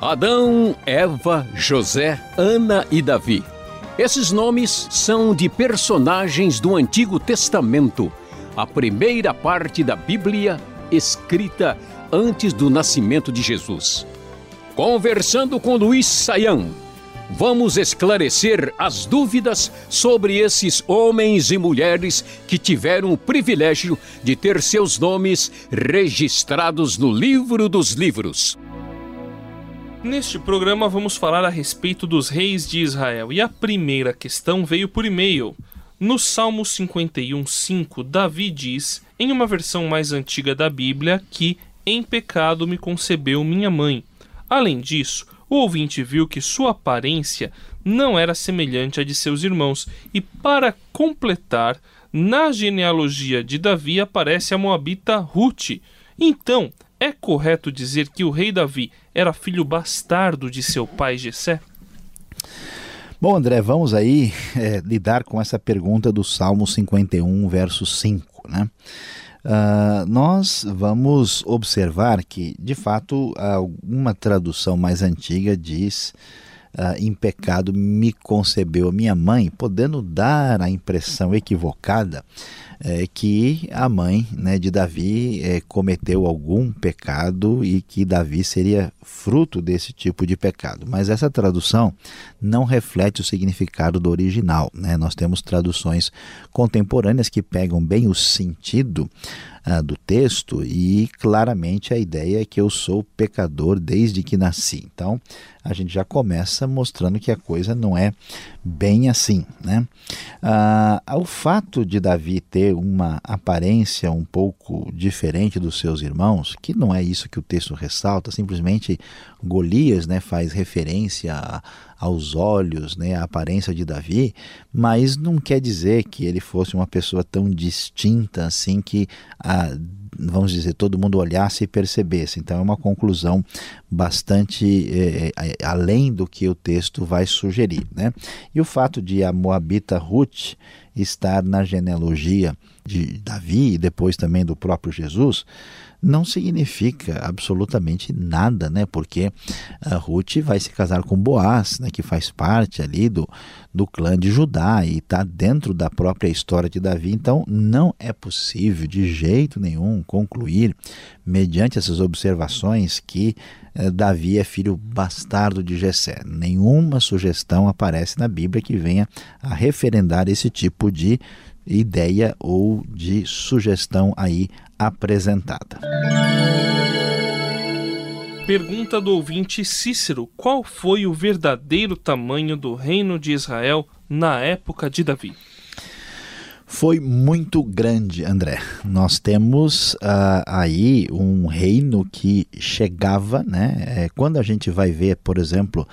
Adão, Eva, José, Ana e Davi. Esses nomes são de personagens do Antigo Testamento, a primeira parte da Bíblia escrita antes do nascimento de Jesus. Conversando com Luiz Saião, vamos esclarecer as dúvidas sobre esses homens e mulheres que tiveram o privilégio de ter seus nomes registrados no livro dos livros. Neste programa vamos falar a respeito dos reis de Israel e a primeira questão veio por e-mail. No Salmo 51:5, Davi diz, em uma versão mais antiga da Bíblia, que em pecado me concebeu minha mãe. Além disso, o ouvinte viu que sua aparência não era semelhante à de seus irmãos, e para completar, na genealogia de Davi aparece a moabita Ruth. Então, é correto dizer que o rei Davi era filho bastardo de seu pai Jessé? Bom, André, vamos aí é, lidar com essa pergunta do Salmo 51, verso 5, né? Uh, nós vamos observar que, de fato, alguma tradução mais antiga diz uh, em pecado me concebeu minha mãe, podendo dar a impressão equivocada é, que a mãe né, de Davi é, cometeu algum pecado e que Davi seria fruto desse tipo de pecado. Mas essa tradução não reflete o significado do original. Né? Nós temos traduções contemporâneas que pegam bem o sentido ah, do texto e claramente a ideia é que eu sou pecador desde que nasci. Então a gente já começa mostrando que a coisa não é bem assim. Né? Ah, o fato de Davi ter uma aparência um pouco diferente dos seus irmãos, que não é isso que o texto ressalta, simplesmente Golias né, faz referência a, aos olhos, né, a aparência de Davi, mas não quer dizer que ele fosse uma pessoa tão distinta assim que a, vamos dizer, todo mundo olhasse e percebesse. Então é uma conclusão bastante é, é, além do que o texto vai sugerir. Né? E o fato de a Moabita Ruth estar na genealogia de Davi e depois também do próprio Jesus, não significa absolutamente nada, né? Porque Ruth vai se casar com Boaz, né? que faz parte ali do, do clã de Judá e está dentro da própria história de Davi. Então, não é possível de jeito nenhum concluir, mediante essas observações, que eh, Davi é filho bastardo de Jessé. Nenhuma sugestão aparece na Bíblia que venha a referendar esse tipo de ideia ou de sugestão aí apresentada. Pergunta do ouvinte Cícero: Qual foi o verdadeiro tamanho do reino de Israel na época de Davi? Foi muito grande, André. Nós temos uh, aí um reino que chegava, né? É, quando a gente vai ver, por exemplo,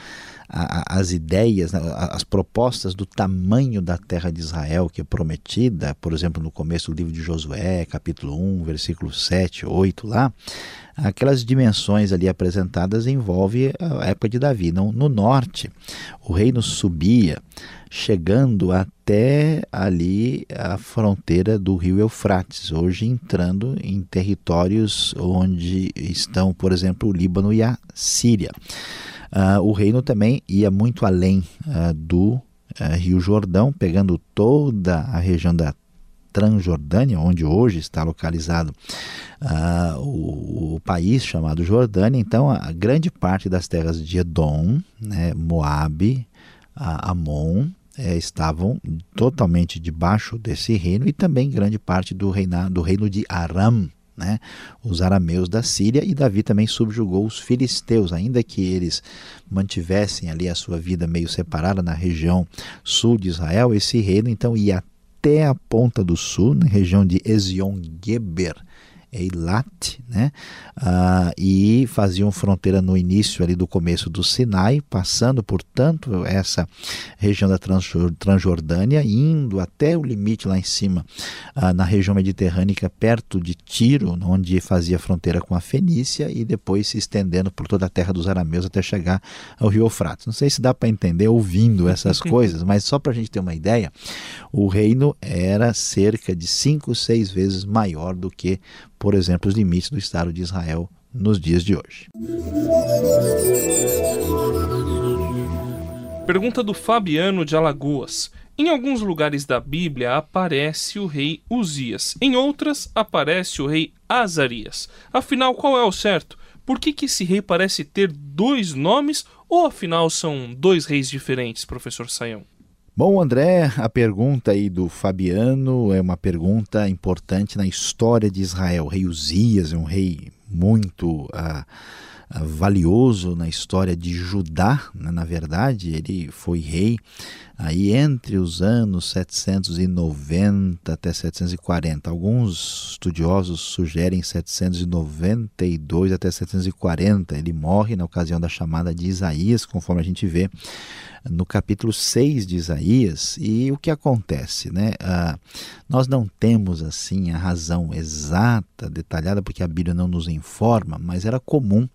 a, as ideias, né, as propostas do tamanho da terra de Israel que é prometida, por exemplo, no começo do livro de Josué, capítulo 1, versículo 7, 8 lá, aquelas dimensões ali apresentadas envolve a época de Davi. No, no norte, o reino subia, chegando até ali a fronteira do rio Eufrates, hoje entrando em territórios onde estão, por exemplo, o Líbano e a Síria. Uh, o reino também ia muito além uh, do uh, Rio Jordão, pegando toda a região da Transjordânia, onde hoje está localizado o, o, país chamado Jordânia. Então, a grande parte das terras de Edom, né, Moabe, Amon, é, estavam totalmente debaixo desse reino e também grande parte do, reina, do reino de Aram, né, os arameus da Síria, e Davi também subjugou os filisteus, ainda que eles mantivessem ali a sua vida meio separada na região sul de Israel, esse reino então ia até a ponta do sul, na região de Ezion-Geber, Eilat, né? Ah, e faziam fronteira no início ali do começo do Sinai, passando por tanto essa região da Transjordânia, indo até o limite lá em cima, ah, na região mediterrânea, perto de Tiro, onde fazia fronteira com a Fenícia, e depois se estendendo por toda a terra dos arameus até chegar ao rio Eufrates. Não sei se dá para entender ouvindo essas coisas, mas só para a gente ter uma ideia, o reino era cerca de cinco, seis vezes maior do que por exemplo, os limites do Estado de Israel nos dias de hoje. Pergunta do Fabiano de Alagoas. Em alguns lugares da Bíblia aparece o rei Uzias, em outras aparece o rei Azarias. Afinal, qual é o certo? Por que, que esse rei parece ter dois nomes ou afinal são dois reis diferentes, professor Saião? Bom, André, a pergunta aí do Fabiano é uma pergunta importante na história de Israel. O rei Uzias é um rei muito uh, valioso na história de Judá, né? na verdade, ele foi rei aí entre os anos 790 até 740. Alguns estudiosos sugerem 792 até 740. Ele morre na ocasião da chamada de Isaías, conforme a gente vê no capítulo 6 de Isaías. E o que acontece? Né? Ah, nós não temos assim a razão exata, detalhada, porque a Bíblia não nos informa, mas era comum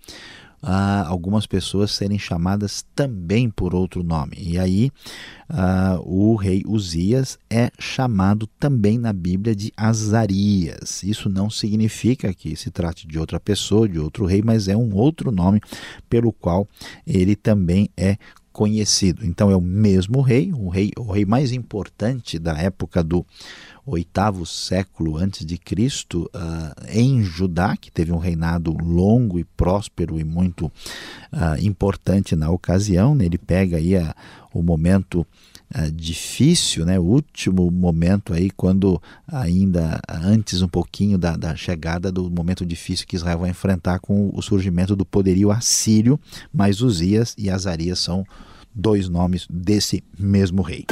algumas pessoas serem chamadas também por outro nome. E aí ah, o rei Uzias é chamado também na Bíblia de Azarias. Isso não significa que se trate de outra pessoa, de outro rei, mas é um outro nome pelo qual ele também é conhecido. Então é o mesmo rei, o rei, o rei mais importante da época do oitavo século antes de Cristo uh, em Judá, que teve um reinado longo e próspero e muito uh, importante na ocasião. Né? Ele pega aí a, o momento uh, difícil, né? o último momento aí quando ainda antes um pouquinho da, da chegada do momento difícil que Israel vai enfrentar com o surgimento do poderio assírio, mas Uzias e Azarias são dois nomes desse mesmo rei.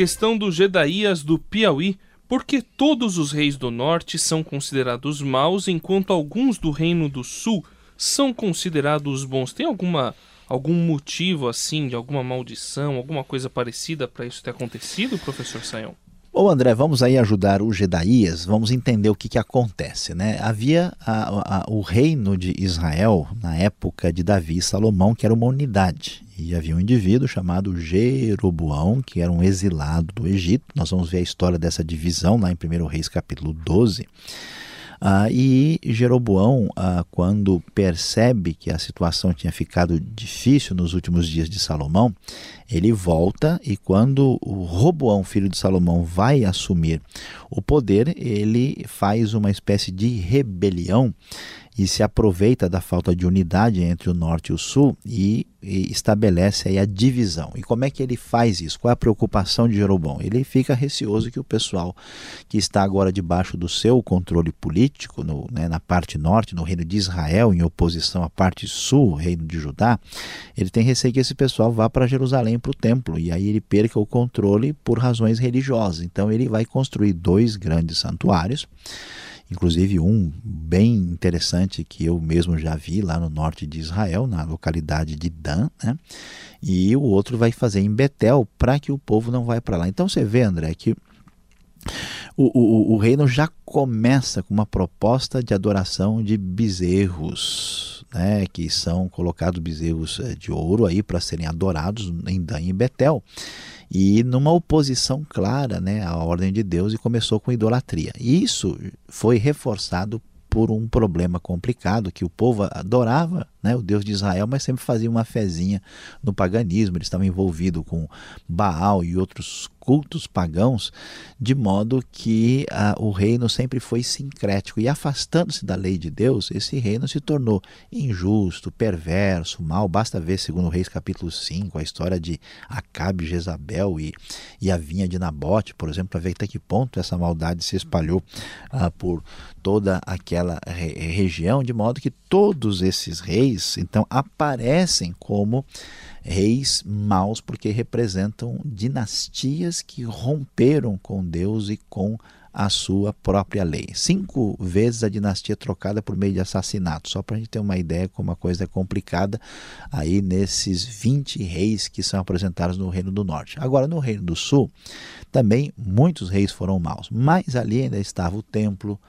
Questão do Gedaías do Piauí. Porque todos os reis do norte são considerados maus, enquanto alguns do reino do sul são considerados bons? Tem alguma algum motivo assim, de alguma maldição, alguma coisa parecida para isso ter acontecido, professor Sayão? Ô André, vamos aí ajudar o Gedaías, vamos entender o que, que acontece. Né? Havia a, a, o reino de Israel na época de Davi e Salomão, que era uma unidade. E havia um indivíduo chamado Jeroboão, que era um exilado do Egito. Nós vamos ver a história dessa divisão lá em 1 Reis capítulo 12. Ah, e Jeroboão, ah, quando percebe que a situação tinha ficado difícil nos últimos dias de Salomão, ele volta e quando o Roboão, filho de Salomão, vai assumir o poder, ele faz uma espécie de rebelião e se aproveita da falta de unidade entre o norte e o sul e, e, estabelece aí a divisão. E como é que ele faz isso? Qual é a preocupação de Jeroboão? Ele fica receoso que o pessoal que está agora debaixo do seu controle político, no, né, na parte norte, no reino de Israel, em oposição à parte sul, reino de Judá, ele tem receio que esse pessoal vá para Jerusalém, para o templo, e aí ele perca o controle por razões religiosas. Então ele vai construir dois grandes santuários inclusive um bem interessante que eu mesmo já vi lá no norte de Israel, na localidade de Dan, né? e o outro vai fazer em Betel para que o povo não vá para lá. Então você vê, André, que o, o, o, reino já começa com uma proposta de adoração de bezerros, né, que são colocados bezerros eh, de ouro aí para serem adorados em Dan e Betel e numa oposição clara né, à ordem de Deus e começou com idolatria. E isso foi reforçado por um problema complicado que o povo adorava né, o Deus de Israel, mas sempre fazia uma fezinha no paganismo. Eles estavam envolvidos com Baal e outros cultos pagãos, de modo que ah, o reino sempre foi sincrético. E afastando-se da lei de Deus, esse reino se tornou injusto, perverso, mal. Basta ver, segundo Reis capítulo 5, a história de Acabe, Jezabel e, e a vinha de Nabote, por exemplo, para ver até que ponto essa maldade se espalhou ah, por toda aquela re região, de modo que todos esses reis, então, aparecem como reis maus porque representam dinastias que romperam com Deus e com a sua própria lei. Cinco vezes a dinastia trocada por meio de assassinato, só para a gente ter uma ideia como a coisa é complicada aí nesses 20 reis que são apresentados no Reino do Norte. Agora, no Reino do Sul, também muitos reis foram maus, mas ali ainda estava o templo,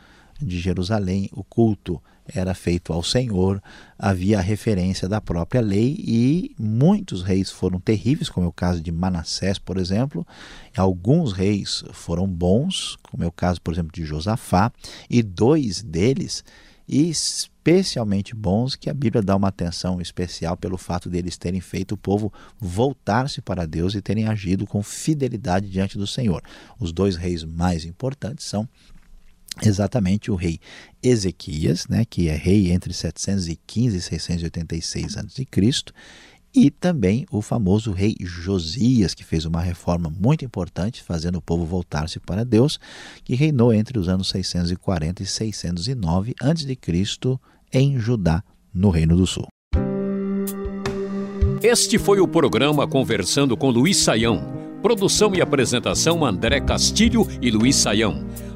de Jerusalém, o culto era feito ao Senhor, havia a referência da própria lei e muitos reis foram terríveis, como é o caso de Manassés, por exemplo. Alguns reis foram bons, como é o caso, por exemplo, de Josafá, e dois deles especialmente bons, que a Bíblia dá uma atenção especial pelo fato deles terem feito o povo voltar-se para Deus e terem agido com fidelidade diante do Senhor. Os dois reis mais importantes são exatamente o rei Ezequias, né, que é rei entre 715 e 686 a.C., e também o famoso rei Josias, que fez uma reforma muito importante, fazendo o povo voltar-se para Deus, que reinou entre os anos 640 e 609 a.C. em Judá, no Reino do Sul. Este foi o programa Conversando com Luiz Saião. Produção e apresentação André Castilho e Luiz Saião.